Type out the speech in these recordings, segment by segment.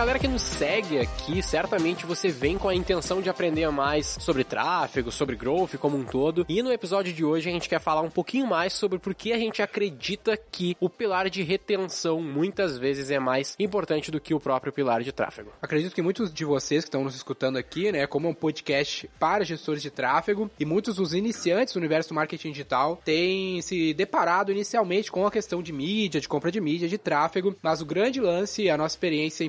Galera que nos segue aqui, certamente você vem com a intenção de aprender mais sobre tráfego, sobre growth como um todo. E no episódio de hoje a gente quer falar um pouquinho mais sobre por que a gente acredita que o pilar de retenção muitas vezes é mais importante do que o próprio pilar de tráfego. Acredito que muitos de vocês que estão nos escutando aqui, né, como é um podcast para gestores de tráfego, e muitos dos iniciantes do universo do marketing digital têm se deparado inicialmente com a questão de mídia, de compra de mídia, de tráfego, mas o grande lance, a nossa experiência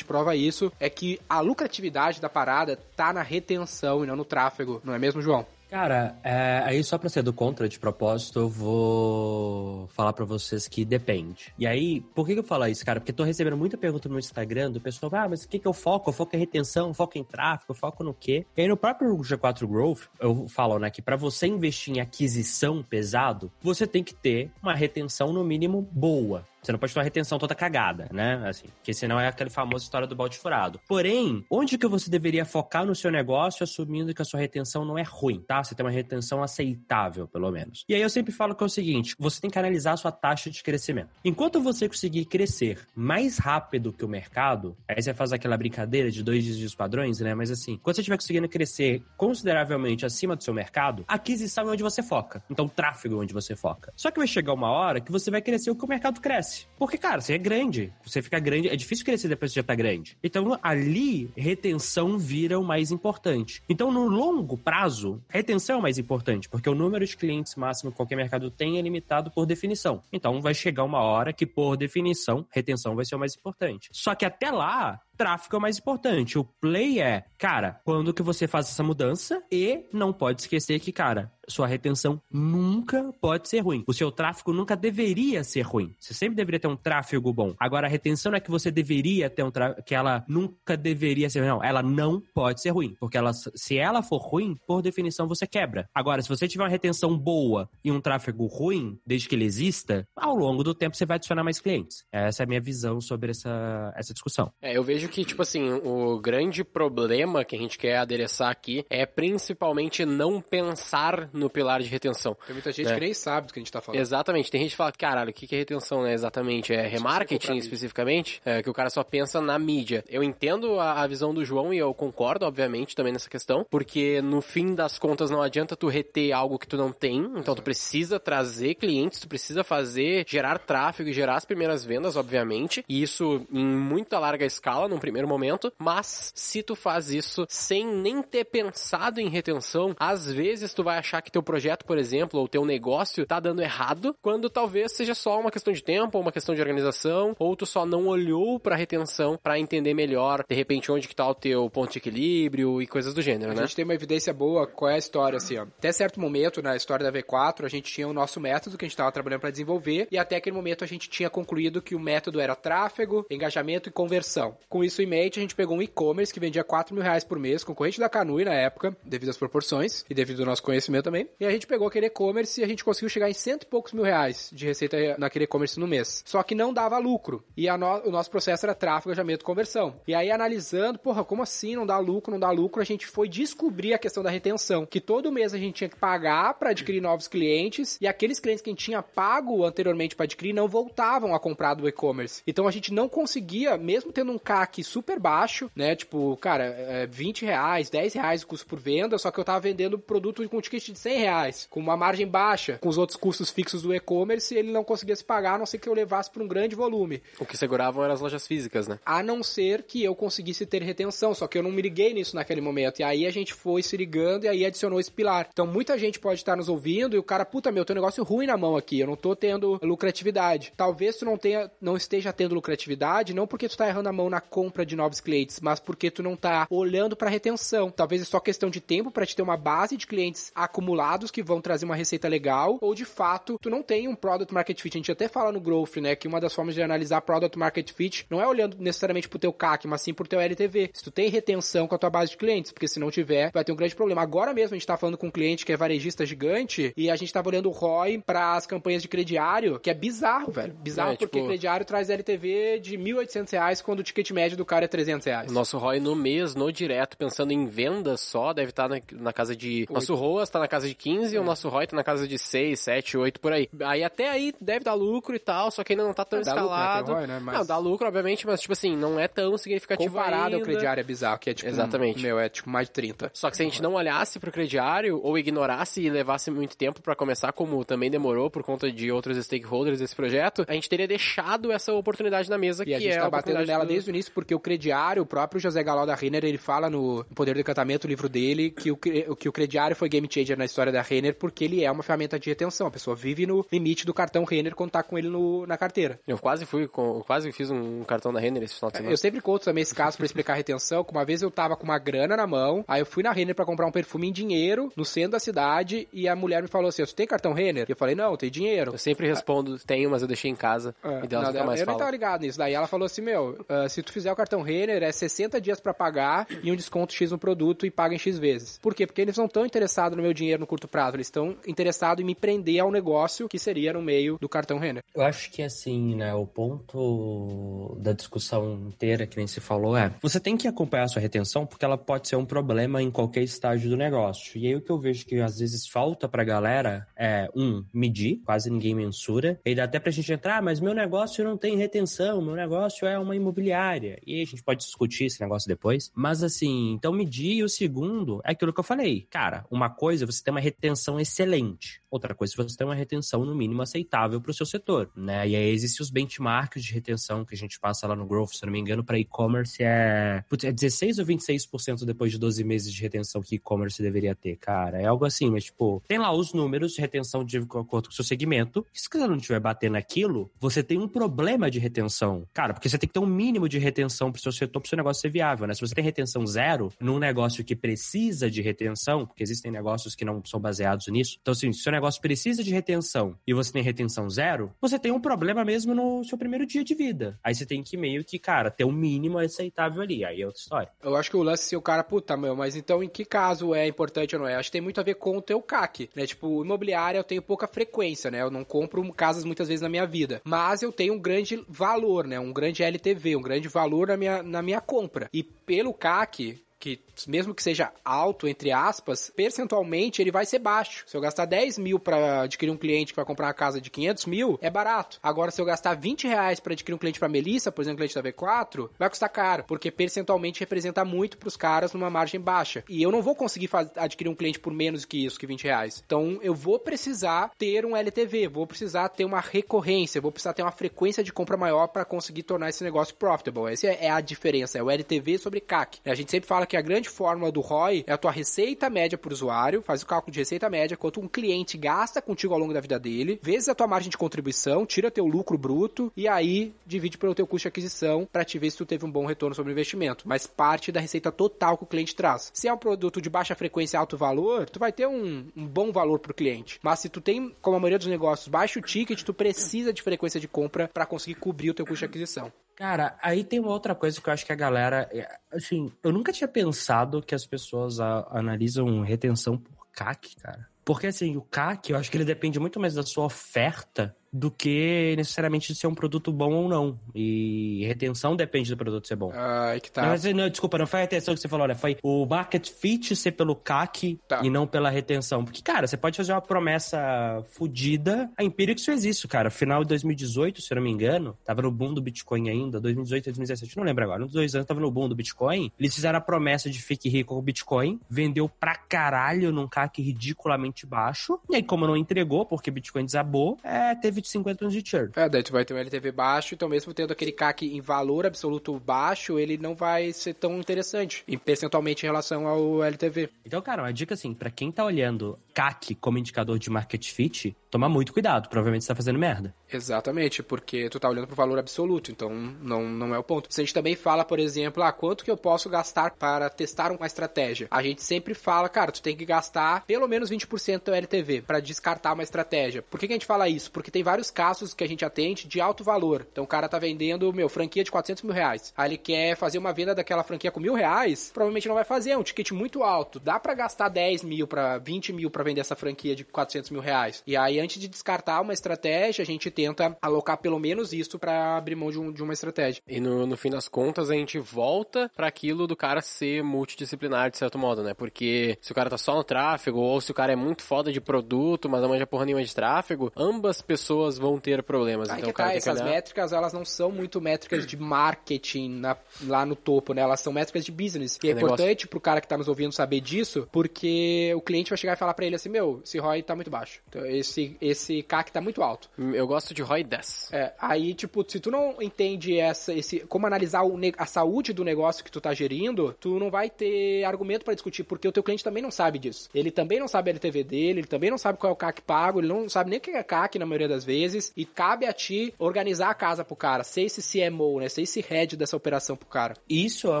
prova isso, é que a lucratividade da parada tá na retenção e não no tráfego, não é mesmo, João? Cara, é, aí só pra ser do contra de propósito, eu vou falar para vocês que depende. E aí, por que, que eu falo isso, cara? Porque eu tô recebendo muita pergunta no Instagram do pessoal, ah, mas o que que eu foco? Eu foco em retenção, eu foco em tráfego, eu foco no quê? E aí no próprio G4 Growth, eu falo, né, que para você investir em aquisição pesado, você tem que ter uma retenção no mínimo boa. Você não pode ter uma retenção toda cagada, né? Assim, porque senão é aquela famosa história do balde furado. Porém, onde que você deveria focar no seu negócio assumindo que a sua retenção não é ruim, tá? Você tem uma retenção aceitável, pelo menos. E aí eu sempre falo que é o seguinte, você tem que analisar a sua taxa de crescimento. Enquanto você conseguir crescer mais rápido que o mercado, aí você faz aquela brincadeira de dois dígitos padrões, né? Mas assim, quando você estiver conseguindo crescer consideravelmente acima do seu mercado, aquisição é onde você foca. Então, tráfego é onde você foca. Só que vai chegar uma hora que você vai crescer o que o mercado cresce cresce. Porque, cara, você é grande. Você fica grande, é difícil crescer depois que você já tá grande. Então, ali, retenção vira o mais importante. Então, no longo prazo, retenção é o mais importante, porque o número de clientes máximo que qualquer mercado tem é limitado por definição. Então, vai chegar uma hora que, por definição, retenção vai ser o mais importante. Só que até lá, tráfego é o mais importante. O play é, cara, quando que você faz essa mudança e não pode esquecer que, cara, sua retenção nunca pode ser ruim. O seu tráfego nunca deveria ser ruim. Você sempre deveria ter um tráfego bom. Agora, a retenção não é que você deveria ter um tráfego, que ela nunca deveria ser ruim. Não, ela não pode ser ruim. Porque ela, se ela for ruim, por definição, você quebra. Agora, se você tiver uma retenção boa e um tráfego ruim, desde que ele exista, ao longo do tempo você vai adicionar mais clientes. Essa é a minha visão sobre essa, essa discussão. É, eu vejo vejo que, tipo assim, o grande problema que a gente quer adereçar aqui é principalmente não pensar no pilar de retenção. Tem muita gente né? que nem sabe do que a gente tá falando. Exatamente. Tem gente que fala, caralho, o que é retenção, né? Exatamente. É remarketing especificamente? É, que o cara só pensa na mídia. Eu entendo a, a visão do João e eu concordo, obviamente, também nessa questão, porque no fim das contas não adianta tu reter algo que tu não tem, então tu precisa trazer clientes, tu precisa fazer, gerar tráfego e gerar as primeiras vendas, obviamente, e isso em muita larga escala, num primeiro momento, mas se tu faz isso sem nem ter pensado em retenção, às vezes tu vai achar que teu projeto, por exemplo, ou teu negócio tá dando errado, quando talvez seja só uma questão de tempo, ou uma questão de organização, ou tu só não olhou para retenção para entender melhor, de repente, onde que tá o teu ponto de equilíbrio e coisas do gênero, a né? A gente tem uma evidência boa qual é a história, assim, ó. Até certo momento, na história da V4, a gente tinha o nosso método que a gente tava trabalhando para desenvolver, e até aquele momento a gente tinha concluído que o método era tráfego, engajamento e conversão. Com isso em mente, a gente pegou um e-commerce que vendia 4 mil reais por mês, concorrente da Canui na época, devido às proporções e devido ao nosso conhecimento também. E a gente pegou aquele e-commerce e a gente conseguiu chegar em cento e poucos mil reais de receita naquele e-commerce no mês. Só que não dava lucro. E no, o nosso processo era tráfego, engajamento conversão. E aí, analisando, porra, como assim não dá lucro, não dá lucro? A gente foi descobrir a questão da retenção. Que todo mês a gente tinha que pagar para adquirir novos clientes e aqueles clientes que a gente tinha pago anteriormente para adquirir não voltavam a comprar do e-commerce. Então a gente não conseguia, mesmo tendo um CAC super baixo, né? Tipo, cara, é 20 reais, 10 reais o custo por venda, só que eu tava vendendo produto com um ticket de 100 reais, com uma margem baixa, com os outros custos fixos do e-commerce, ele não conseguia se pagar, a não ser que eu levasse para um grande volume. O que seguravam eram as lojas físicas, né? A não ser que eu conseguisse ter retenção, só que eu não me liguei nisso naquele momento. E aí a gente foi se ligando e aí adicionou esse pilar. Então muita gente pode estar nos ouvindo e o cara, puta meu, tem um negócio ruim na mão aqui, eu não tô tendo lucratividade. Talvez tu não tenha, não esteja tendo lucratividade, não porque tu tá errando a mão na compra de novos clientes, mas porque tu não tá olhando para retenção. Talvez é só questão de tempo para te ter uma base de clientes acumulados que vão trazer uma receita legal, ou de fato tu não tem um product market fit. A gente até fala no Growth, né, que uma das formas de analisar product market fit não é olhando necessariamente pro teu CAC, mas sim pro teu LTV. Se tu tem retenção com a tua base de clientes, porque se não tiver, vai ter um grande problema. Agora mesmo a gente tá falando com um cliente que é varejista gigante e a gente tava olhando o ROI para as campanhas de crediário, que é bizarro, velho. Bizarro é, porque tipo... crediário traz LTV de 1.800 reais quando o ticket médio do cara é 300 reais. Nosso ROI no mês, no direto, pensando em vendas só, deve estar tá na, na casa de... 8. Nosso ROAS tá na casa de 15 é. e o nosso ROI tá na casa de 6, 7, 8, por aí. Aí até aí deve dar lucro e tal, só que ainda não tá tão escalado. Lucro, né? ROI, né? Mas... Não, dá lucro, obviamente, mas tipo assim, não é tão significativo Comparado ainda. ao crediário é bizarro, que é tipo... Exatamente. Um, meu, é tipo mais de 30. Só que se a gente não olhasse pro crediário ou ignorasse e levasse muito tempo para começar, como também demorou por conta de outros stakeholders desse projeto, a gente teria deixado essa oportunidade na mesa, e que a gente é tá a batendo nela do... desde o início, porque o crediário, o próprio José Galal da Renner, ele fala no Poder do Encantamento, o livro dele, que o, que o crediário foi game changer na história da Renner, porque ele é uma ferramenta de retenção. A pessoa vive no limite do cartão Renner quando tá com ele no, na carteira. Eu quase fui, com, quase fiz um cartão da Renner esse final de semana. Eu sempre conto também esse caso para explicar a retenção, que uma vez eu tava com uma grana na mão, aí eu fui na Renner para comprar um perfume em dinheiro, no centro da cidade, e a mulher me falou assim, você tem cartão Renner? Eu falei, não, tem dinheiro. Eu sempre respondo, tenho, mas eu deixei em casa. É, e delas não, mais eu falam. nem tava ligado nisso. Daí ela falou assim, meu, uh, se tu fizer o cartão Renner, é 60 dias para pagar e um desconto X no produto e paga em X vezes. Por quê? Porque eles não estão interessados no meu dinheiro no curto prazo, eles estão interessados em me prender ao negócio que seria no meio do cartão Renner. Eu acho que assim, né, o ponto da discussão inteira que nem se falou é, você tem que acompanhar a sua retenção porque ela pode ser um problema em qualquer estágio do negócio. E aí o que eu vejo que às vezes falta pra galera é, um, medir, quase ninguém mensura, e dá até pra gente entrar, ah, mas meu negócio não tem retenção, meu negócio é uma imobiliária. E a gente pode discutir esse negócio depois. Mas assim, então medir, e o segundo é aquilo que eu falei. Cara, uma coisa você ter uma retenção excelente. Outra coisa, você tem uma retenção no mínimo aceitável para o seu setor, né? E aí existem os benchmarks de retenção que a gente passa lá no Growth, se eu não me engano, para e-commerce é, putz, é 16 ou 26% depois de 12 meses de retenção que e-commerce deveria ter, cara. É algo assim, mas tipo, tem lá os números de retenção de acordo com o seu segmento. Se você não estiver batendo aquilo, você tem um problema de retenção. Cara, porque você tem que ter um mínimo de retenção para o seu setor, para o seu negócio ser viável, né? Se você tem retenção zero num negócio que precisa de retenção, porque existem negócios que não são baseados nisso. Então, assim, se o seu negócio negócio precisa de retenção e você tem retenção zero, você tem um problema mesmo no seu primeiro dia de vida. Aí você tem que meio que, cara, ter um mínimo aceitável ali. Aí é outra história. Eu acho que o lance se o cara, puta, meu, mas então em que caso é importante ou não é? Acho que tem muito a ver com o teu CAC, né? Tipo, imobiliária eu tenho pouca frequência, né? Eu não compro casas muitas vezes na minha vida. Mas eu tenho um grande valor, né? Um grande LTV, um grande valor na minha, na minha compra. E pelo CAC, que mesmo que seja alto, entre aspas, percentualmente ele vai ser baixo. Se eu gastar 10 mil para adquirir um cliente que vai comprar uma casa de 500 mil, é barato. Agora, se eu gastar 20 reais para adquirir um cliente para Melissa, por exemplo, cliente da V4, vai custar caro, porque percentualmente representa muito para os caras numa margem baixa. E eu não vou conseguir adquirir um cliente por menos que isso, que 20 reais. Então, eu vou precisar ter um LTV, vou precisar ter uma recorrência, vou precisar ter uma frequência de compra maior para conseguir tornar esse negócio profitable. Essa é a diferença, é o LTV sobre CAC. A gente sempre fala que a grande fórmula do ROI é a tua receita média por usuário, faz o cálculo de receita média, quanto um cliente gasta contigo ao longo da vida dele, vezes a tua margem de contribuição, tira teu lucro bruto e aí divide pelo teu custo de aquisição para te ver se tu teve um bom retorno sobre o investimento. Mas parte da receita total que o cliente traz. Se é um produto de baixa frequência e alto valor, tu vai ter um, um bom valor pro cliente. Mas se tu tem, como a maioria dos negócios, baixo ticket, tu precisa de frequência de compra para conseguir cobrir o teu custo de aquisição. Cara, aí tem uma outra coisa que eu acho que a galera. É, assim, eu nunca tinha pensado que as pessoas a, analisam retenção por CAC, cara. Porque assim, o CAC, eu acho que ele depende muito mais da sua oferta do que necessariamente de ser um produto bom ou não. E retenção depende do produto ser bom. Ah, que tá. Não, mas, não, desculpa, não foi a retenção que você falou, né? Foi o market fit ser pelo CAC tá. e não pela retenção. Porque, cara, você pode fazer uma promessa fodida. A Empirix fez isso, cara. Final de 2018, se eu não me engano, tava no boom do Bitcoin ainda, 2018, 2017, não lembro agora. Uns dois anos tava no boom do Bitcoin. Eles fizeram a promessa de fique rico com o Bitcoin, vendeu pra caralho num CAC ridiculamente baixo. E aí, como não entregou, porque Bitcoin desabou, é, teve de 50 anos de churn. É, daí tu vai ter um LTV baixo, então mesmo tendo aquele CAC em valor absoluto baixo, ele não vai ser tão interessante, em percentualmente em relação ao LTV. Então, cara, uma dica assim, para quem tá olhando CAC como indicador de market fit, tomar muito cuidado, provavelmente você tá fazendo merda. Exatamente, porque tu tá olhando pro valor absoluto, então não, não é o ponto. Se a gente também fala, por exemplo, ah, quanto que eu posso gastar para testar uma estratégia? A gente sempre fala, cara, tu tem que gastar pelo menos 20% do LTV para descartar uma estratégia. Por que, que a gente fala isso? Porque tem vários casos que a gente atende de alto valor. Então o cara tá vendendo, meu, franquia de 400 mil reais. Aí ele quer fazer uma venda daquela franquia com mil reais, provavelmente não vai fazer, é um ticket muito alto. Dá para gastar 10 mil para 20 mil para vender essa franquia de 400 mil reais. E aí, antes de descartar uma estratégia, a gente tenta alocar pelo menos isso para abrir mão de, um, de, uma estratégia. E no, no fim das contas, a gente volta para aquilo do cara ser multidisciplinar de certo modo, né? Porque se o cara tá só no tráfego, ou se o cara é muito foda de produto, mas não manja porra nenhuma de tráfego, ambas pessoas vão ter problemas. Aí então, que tá, essas métricas, elas não são muito métricas de marketing na, lá no topo, né? Elas são métricas de business. E é, é importante negócio... pro cara que tá nos ouvindo saber disso, porque o cliente vai chegar e falar para ele assim, meu, esse ROI tá muito baixo. Então, esse, esse CAC tá muito alto. Eu gosto de ROI 10. É, aí, tipo, se tu não entende essa, esse, como analisar o, a saúde do negócio que tu tá gerindo, tu não vai ter argumento para discutir, porque o teu cliente também não sabe disso. Ele também não sabe a LTV dele, ele também não sabe qual é o CAC pago, ele não sabe nem o que é CAC na maioria das vezes, e cabe a ti organizar a casa pro cara, ser esse CMO, né, ser esse head dessa operação pro cara. Isso é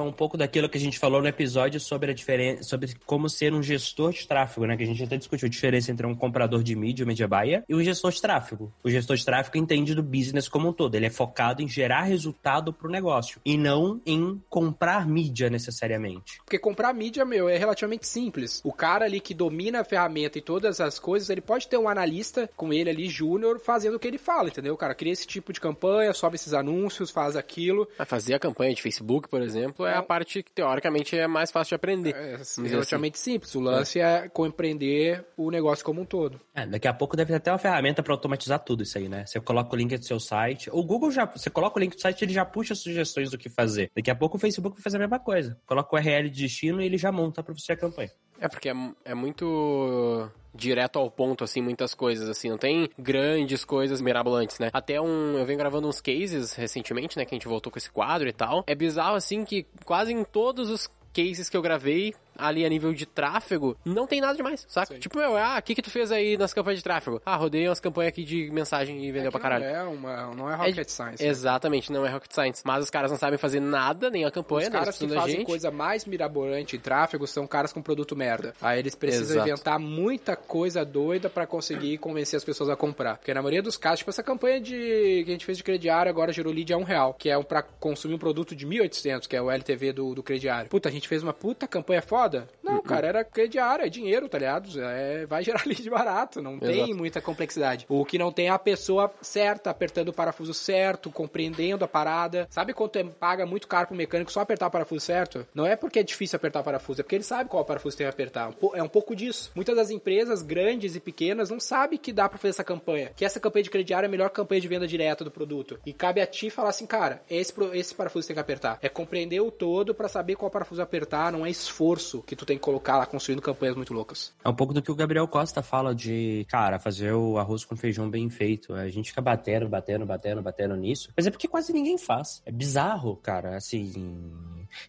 um pouco daquilo que a gente falou no episódio sobre a diferença, sobre como ser um gestor de tráfego, né, que a gente até discutiu a diferença entre um comprador de mídia, media e um gestor de tráfego. O gestor de tráfego entende do business como um todo, ele é focado em gerar resultado pro negócio, e não em comprar mídia necessariamente. Porque comprar mídia, meu, é relativamente simples. O cara ali que domina a ferramenta e todas as coisas, ele pode ter um analista com ele ali, júnior, fazendo o que ele fala, entendeu? O cara cria esse tipo de campanha, sobe esses anúncios, faz aquilo. Vai fazer a campanha de Facebook, por exemplo, é, é a parte que teoricamente é mais fácil de aprender. É, é relativamente assim. simples. O lance é. é compreender o negócio como um todo. É, daqui a pouco deve ter até uma ferramenta para automatizar tudo isso aí, né? Você coloca o link do seu site. O Google já. Você coloca o link do site ele já puxa sugestões do que fazer. Daqui a pouco o Facebook vai fazer a mesma coisa. Coloca o URL de destino e ele já monta para você a campanha. É porque é, é muito direto ao ponto, assim, muitas coisas, assim, não tem grandes coisas mirabolantes, né? Até um, eu venho gravando uns cases recentemente, né, que a gente voltou com esse quadro e tal. É bizarro, assim, que quase em todos os cases que eu gravei, ali a nível de tráfego, não tem nada demais, saca? Sim. Tipo, meu, ah, o que que tu fez aí nas campanhas de tráfego? Ah, rodei umas campanhas aqui de mensagem e vendeu é pra caralho. Não é, uma, não é rocket é, science. Né? Exatamente, não é rocket science. Mas os caras não sabem fazer nada, nem a campanha, Os caras que fazem gente. coisa mais mirabolante em tráfego são caras com produto merda. Aí eles precisam Exato. inventar muita coisa doida para conseguir convencer as pessoas a comprar. Porque na maioria dos casos, tipo essa campanha de que a gente fez de crediário agora gerou lead a um real, que é um pra consumir um produto de 1.800, que é o LTV do, do crediário. Puta, a gente fez uma puta campanha foda? Não, cara cara, era crediário, é dinheiro, tá ligado? É, vai gerar lead barato, não Exato. tem muita complexidade. O que não tem é a pessoa certa, apertando o parafuso certo, compreendendo a parada. Sabe quanto é, paga muito caro pro mecânico só apertar o parafuso certo? Não é porque é difícil apertar o parafuso, é porque ele sabe qual parafuso tem que apertar. É um pouco disso. Muitas das empresas grandes e pequenas não sabem que dá pra fazer essa campanha. Que essa campanha de crediário é a melhor campanha de venda direta do produto. E cabe a ti falar assim, cara, esse, esse parafuso tem que apertar. É compreender o todo para saber qual parafuso apertar, não é esforço que tu tem que colocar lá construindo campanhas muito loucas. É um pouco do que o Gabriel Costa fala de, cara, fazer o arroz com feijão bem feito. A gente fica batendo, batendo, batendo, batendo nisso. Mas é porque quase ninguém faz. É bizarro, cara, assim.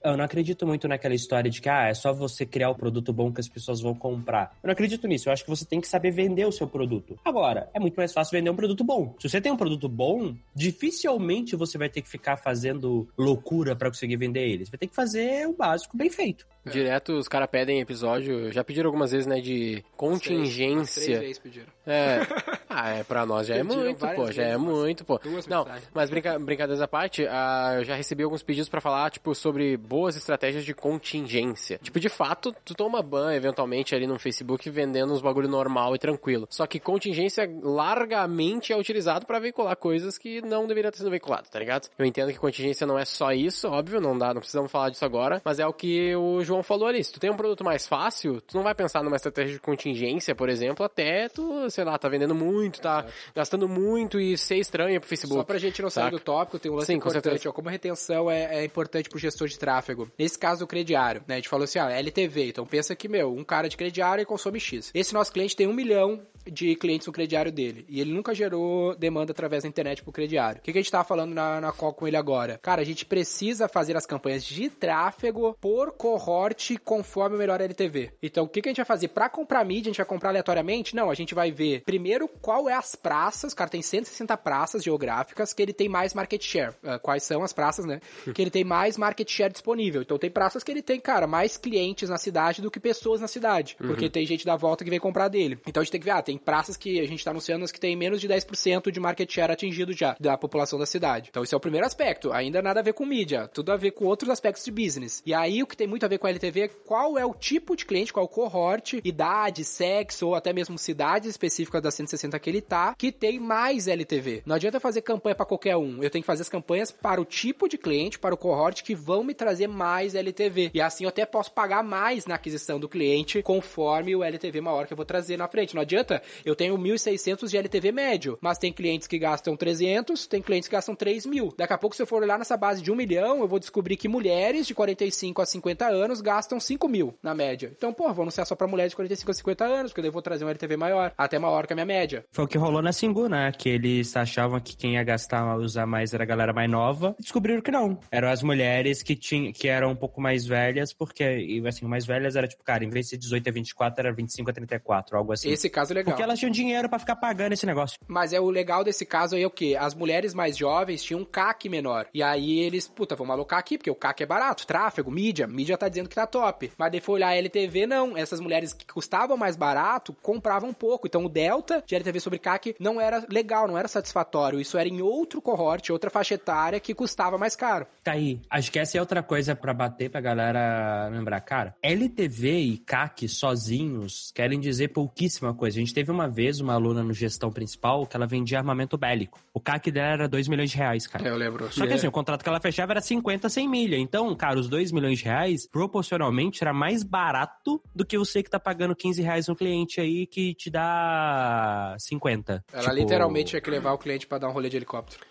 Eu não acredito muito naquela história de que, ah, é só você criar o produto bom que as pessoas vão comprar. Eu não acredito nisso. Eu acho que você tem que saber vender o seu produto. Agora, é muito mais fácil vender um produto bom. Se você tem um produto bom, dificilmente você vai ter que ficar fazendo loucura para conseguir vender ele. Você vai ter que fazer o básico bem feito. Direto os caras pedem episódio, já pediram algumas vezes, né, de contingência. Três, três vezes pediram. É. Ah, é, pra nós já é muito, pô, já é muito, pô. Não, mas brinca, brincadeiras à parte, ah, eu já recebi alguns pedidos para falar, tipo, sobre boas estratégias de contingência. Tipo, de fato, tu toma ban, eventualmente, ali no Facebook, vendendo uns bagulho normal e tranquilo. Só que contingência largamente é utilizado para veicular coisas que não deveriam ter sido veiculadas, tá ligado? Eu entendo que contingência não é só isso, óbvio, não dá, não precisamos falar disso agora, mas é o que o João falou ali. Se tu tem um produto mais fácil, tu não vai pensar numa estratégia de contingência, por exemplo, até tu, sei lá, tá vendendo muito, tá Exato. gastando muito e ser estranho pro Facebook. Só pra gente não sair do tópico, tem um lance Sim, importante, ó, como retenção é, é, importante pro gestor de tráfego. Nesse caso, o crediário, né? A gente falou assim, ó, LTV. Então pensa que, meu, um cara de crediário consome X. Esse nosso cliente tem um milhão de clientes no crediário dele. E ele nunca gerou demanda através da internet pro crediário. O que, que a gente tava falando na, na call com ele agora? Cara, a gente precisa fazer as campanhas de tráfego por cohort conforme o melhor LTV. Então, o que, que a gente vai fazer? Para comprar mídia, a gente vai comprar aleatoriamente? Não, a gente vai ver primeiro qual é as praças, o cara tem 160 praças geográficas que ele tem mais market share. Uh, quais são as praças, né? que ele tem mais market share disponível. Então, tem praças que ele tem, cara, mais clientes na cidade do que pessoas na cidade. Uhum. Porque tem gente da volta que vem comprar dele. Então, a gente tem que ver, ah, tem praças que a gente tá anunciando que tem menos de 10% de market share atingido já da população da cidade. Então, esse é o primeiro aspecto. Ainda nada a ver com mídia, tudo a ver com outros aspectos de business. E aí, o que tem muito a ver com a Qual é o tipo de cliente, qual é o cohort, idade, sexo ou até mesmo cidades específicas da 160 que ele tá, que tem mais LTV. Não adianta fazer campanha para qualquer um. Eu tenho que fazer as campanhas para o tipo de cliente, para o cohort que vão me trazer mais LTV. E assim eu até posso pagar mais na aquisição do cliente conforme o LTV maior que eu vou trazer na frente. Não adianta, eu tenho 1.600 de LTV médio, mas tem clientes que gastam 300, tem clientes que gastam 3 mil. Daqui a pouco, se eu for olhar nessa base de 1 milhão, eu vou descobrir que mulheres de 45 a 50 anos gastam 5 mil na média. Então, pô, vou anunciar só pra mulheres de 45 a 50 anos, porque daí eu vou trazer um LTV maior, até maior que a minha média. Foi o que rolou na Singu, né? Que eles achavam que quem ia gastar, usar mais era a galera mais nova. Descobriram que não. Eram as mulheres que, tinham, que eram um pouco mais velhas, porque, assim, mais velhas era tipo, cara, em vez de 18 a 24, era 25 a 34, algo assim. Esse caso é legal. Porque elas tinham dinheiro para ficar pagando esse negócio. Mas é o legal desse caso aí é o quê? As mulheres mais jovens tinham um CAC menor. E aí eles, puta, vamos alocar aqui, porque o CAC é barato. Tráfego, mídia, mídia tá dizendo que tá top. Mas daí foi olhar a LTV, não. Essas mulheres que custavam mais barato compravam pouco. Então o delta de LTV sobre CAC não era legal, não era satisfatório. Isso era em outro cohort, outra faixa etária que custava mais caro. Tá aí. Acho que essa é outra coisa para bater pra galera lembrar. Cara, LTV e CAC sozinhos querem dizer pouquíssima coisa. A gente teve uma vez uma aluna no gestão principal que ela vendia armamento bélico. O CAC dela era 2 milhões de reais, cara. Eu lembro. Só que assim, o contrato que ela fechava era 50, 100 milha. Então, cara, os 2 milhões de reais, proporcionalmente, era mais barato do que você que tá pagando 15 reais no cliente aí que te dá 50. Ela tipo... literalmente tinha que levar o cliente para dar um rolê de helicóptero.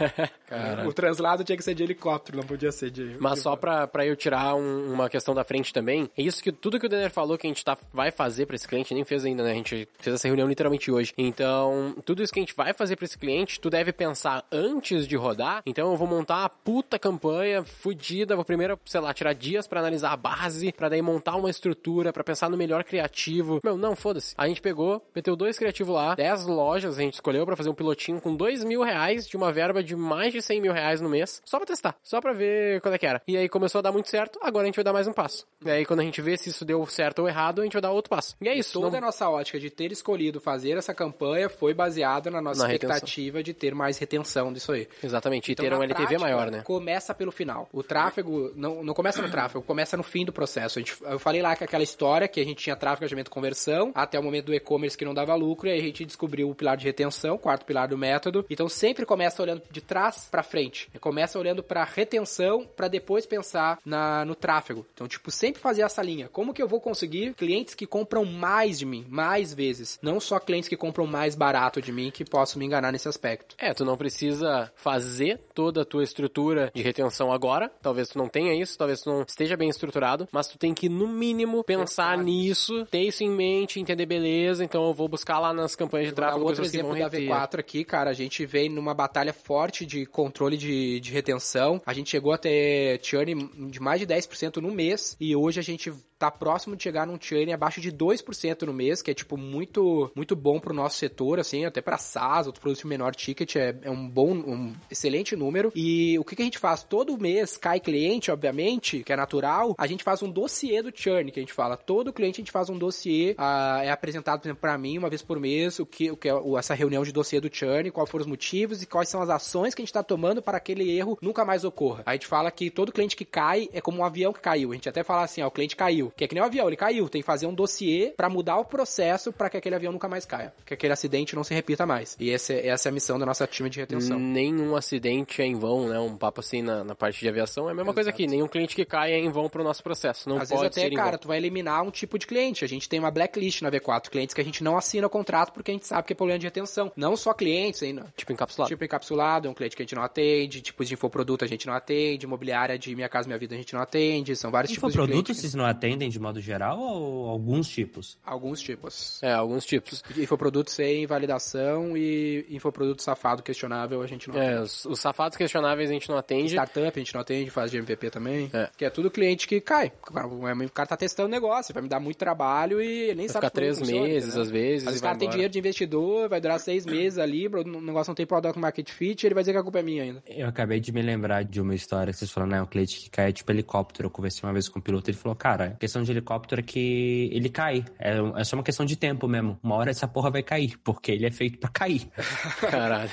o translado tinha que ser de helicóptero, não podia ser de. Mas só pra, pra eu tirar um, uma questão da frente também, é isso que tudo que o Denner falou que a gente tá, vai fazer pra esse cliente, nem fez ainda, né? A gente fez essa reunião literalmente hoje. Então, tudo isso que a gente vai fazer pra esse cliente, tu deve pensar antes de rodar. Então, eu vou montar uma puta campanha fodida, vou primeiro, sei lá, tirar dias para analisar a base, para daí montar uma estrutura, para pensar no melhor criativo. Meu, não, foda-se. A gente pegou, meteu dois criativos lá, dez lojas a gente escolheu para fazer um pilotinho com dois mil reais de uma verba de mais de cem mil reais no mês, só pra testar, só pra ver quando é que era. E aí começou a dar muito certo, agora a gente vai dar mais um passo. E aí quando a gente vê se isso deu certo ou errado, a gente vai dar outro passo. E é isso. Toda não... a nossa ótica de ter escolhido fazer essa campanha foi baseada na nossa na expectativa retenção. de ter mais retenção disso aí. Exatamente, então, e ter um LTV prática, maior, né? Começa pelo final. O tráfego não, não começa no tráfego, começa no fim do processo. Gente, eu falei lá que aquela história que a gente tinha tráfego, engajamento conversão, até o momento do e-commerce que não dava lucro, e aí a gente descobriu o pilar de retenção, quarto pilar do método. Então sempre começa olhando de trás para frente. Começa olhando para retenção para depois pensar na, no tráfego. Então, tipo, sempre fazer essa linha. Como que eu vou conseguir clientes que compram mais de mim, mais vezes, não só clientes que compram mais barato de mim que possam me enganar nesse aspecto. É, tu não precisa fazer toda a tua estrutura de retenção agora. Talvez tu não tenha isso, talvez tu não esteja bem estruturado, mas tu tem que no mínimo pensar nisso, ter isso em mente, entender beleza. Então eu vou buscar lá nas campanhas de tráfego outro exemplo da V4 aqui, cara, a gente vem numa batalha forte de controle de, de retenção. A gente chegou a ter churn de mais de 10% no mês e hoje a gente tá próximo de chegar num churn abaixo de 2% no mês, que é tipo muito muito bom pro nosso setor, assim, até para SaaS, outro produto menor ticket, é, é, um bom, um excelente número. E o que, que a gente faz? Todo mês cai cliente, obviamente, que é natural, a gente faz um dossiê do churn, que a gente fala. Todo cliente a gente faz um dossiê, uh, é apresentado, por exemplo, pra mim, uma vez por mês, o que, o que é essa reunião de dossiê do churn, quais foram os motivos e quais são as ações que a gente tá tomando para aquele erro nunca mais ocorra. A gente fala que todo cliente que cai é como um avião que caiu. A gente até fala assim, ó, o cliente caiu que é que nem o um avião, ele caiu. Tem que fazer um dossiê para mudar o processo para que aquele avião nunca mais caia. Que aquele acidente não se repita mais. E essa, essa é a missão da nossa time de retenção. Nenhum acidente é em vão, né? Um papo assim na, na parte de aviação é a mesma Exato. coisa aqui. Nenhum cliente que cai é em vão pro nosso processo. Não Às pode vezes até, ser cara, tu vai eliminar um tipo de cliente. A gente tem uma blacklist na V4, clientes que a gente não assina o contrato porque a gente sabe que é problema de retenção. Não só clientes ainda. Tipo encapsulado. Tipo encapsulado, é um cliente que a gente não atende, tipos de infoproduto a gente não atende, imobiliária de Minha Casa Minha Vida a gente não atende, são vários tipos de clientes. Infoproduto vocês não atendem? Atendem de modo geral ou alguns tipos? Alguns tipos. É, alguns tipos. Infoproduto sem validação e infoproduto safado questionável a gente não É, atende. os, os safados questionáveis a gente não atende. Startup a gente não atende, faz de MVP também. É. Que é tudo cliente que cai. O cara- tá testando o negócio, vai me dar muito trabalho e ele nem Vai sabe ficar como três funciona, meses, entendeu? às vezes, Às vezes o cara tem dinheiro de investidor, vai durar seis meses ali, o negócio não tem product market fit, ele vai dizer que a culpa é minha ainda. Eu acabei de me lembrar de uma história que vocês falaram, né? Um cliente que cai tipo helicóptero. Eu conversei uma vez com o piloto ele falou, cara, questão de helicóptero é que ele cai. É, é só uma questão de tempo mesmo. Uma hora essa porra vai cair, porque ele é feito pra cair. Caralho.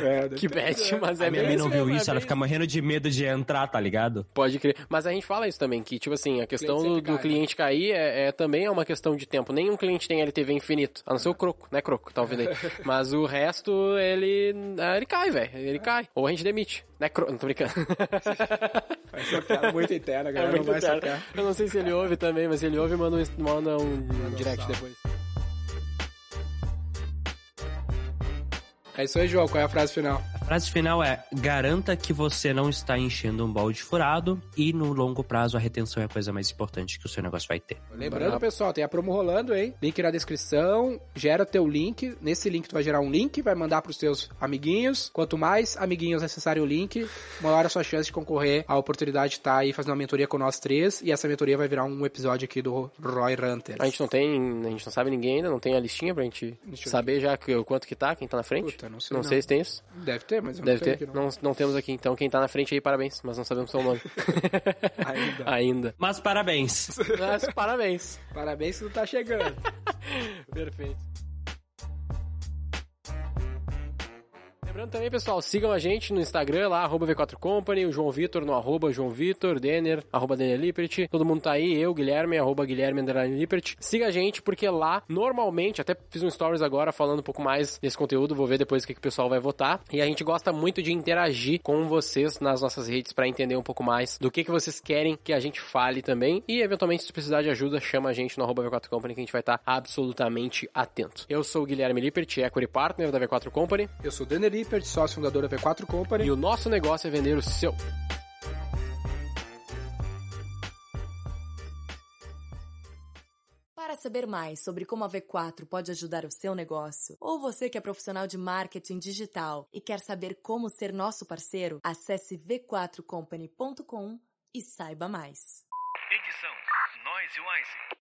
É, Que bad, mas é a minha mãe não viu é isso, ela fica morrendo de medo de entrar, tá ligado? Pode crer. Mas a gente fala isso também, que, tipo assim, a questão cliente do, do cai, cliente cair é, é também é uma questão de tempo. Nenhum cliente tem LTV infinito. A não ser o Croco, né, Croco? Tá ouvindo aí. Mas o resto, ele. ah, Ele cai, velho. Ele cai. Ou a gente demite. Né, Croco? Não tô brincando. Piada é muito interna, É galera. muito não vai sacar. Eu não sei se ele ouve também, mas ele ouve, manda um, manda um direct depois. É isso aí, João. Qual é a frase final? A frase final é: garanta que você não está enchendo um balde furado e no longo prazo a retenção é a coisa mais importante que o seu negócio vai ter. Lembrando, pessoal, tem a promo rolando, hein? Link na descrição, gera teu link. Nesse link tu vai gerar um link, vai mandar pros teus amiguinhos. Quanto mais amiguinhos acessarem o link, maior a sua chance de concorrer à oportunidade de estar aí fazendo uma mentoria com nós três. E essa mentoria vai virar um episódio aqui do Roy Hunter. A gente não tem, a gente não sabe ninguém ainda, não tem a listinha pra gente saber já que, o quanto que tá, quem tá na frente. Puta, não sei não não. sei se tem isso. Deve ter, mas eu Deve não ter. aqui, não. Não, não temos aqui, então quem tá na frente aí, parabéns, mas não sabemos seu nome. Ainda. Ainda. Mas parabéns! Mas parabéns. Parabéns que tu tá chegando. Perfeito. Lembrando também, pessoal, sigam a gente no Instagram lá, arroba V4Company, o João Vitor no arroba João Vitor, Denner, arroba Denner Lippert. Todo mundo tá aí, eu, Guilherme, arroba Guilherme Lippert. Siga a gente, porque lá, normalmente, até fiz um stories agora falando um pouco mais desse conteúdo, vou ver depois o que, que o pessoal vai votar. E a gente gosta muito de interagir com vocês nas nossas redes pra entender um pouco mais do que, que vocês querem que a gente fale também. E, eventualmente, se precisar de ajuda, chama a gente no arroba V4 Company que a gente vai estar absolutamente atento. Eu sou o Guilherme Lippert, Equity Partner da V4 Company. Eu sou o Denner Lippert, sócio fundador da V4 Company. E o nosso negócio é vender o seu. Para saber mais sobre como a V4 pode ajudar o seu negócio, ou você que é profissional de marketing digital e quer saber como ser nosso parceiro, acesse v4company.com e saiba mais. Edição Noise Wise.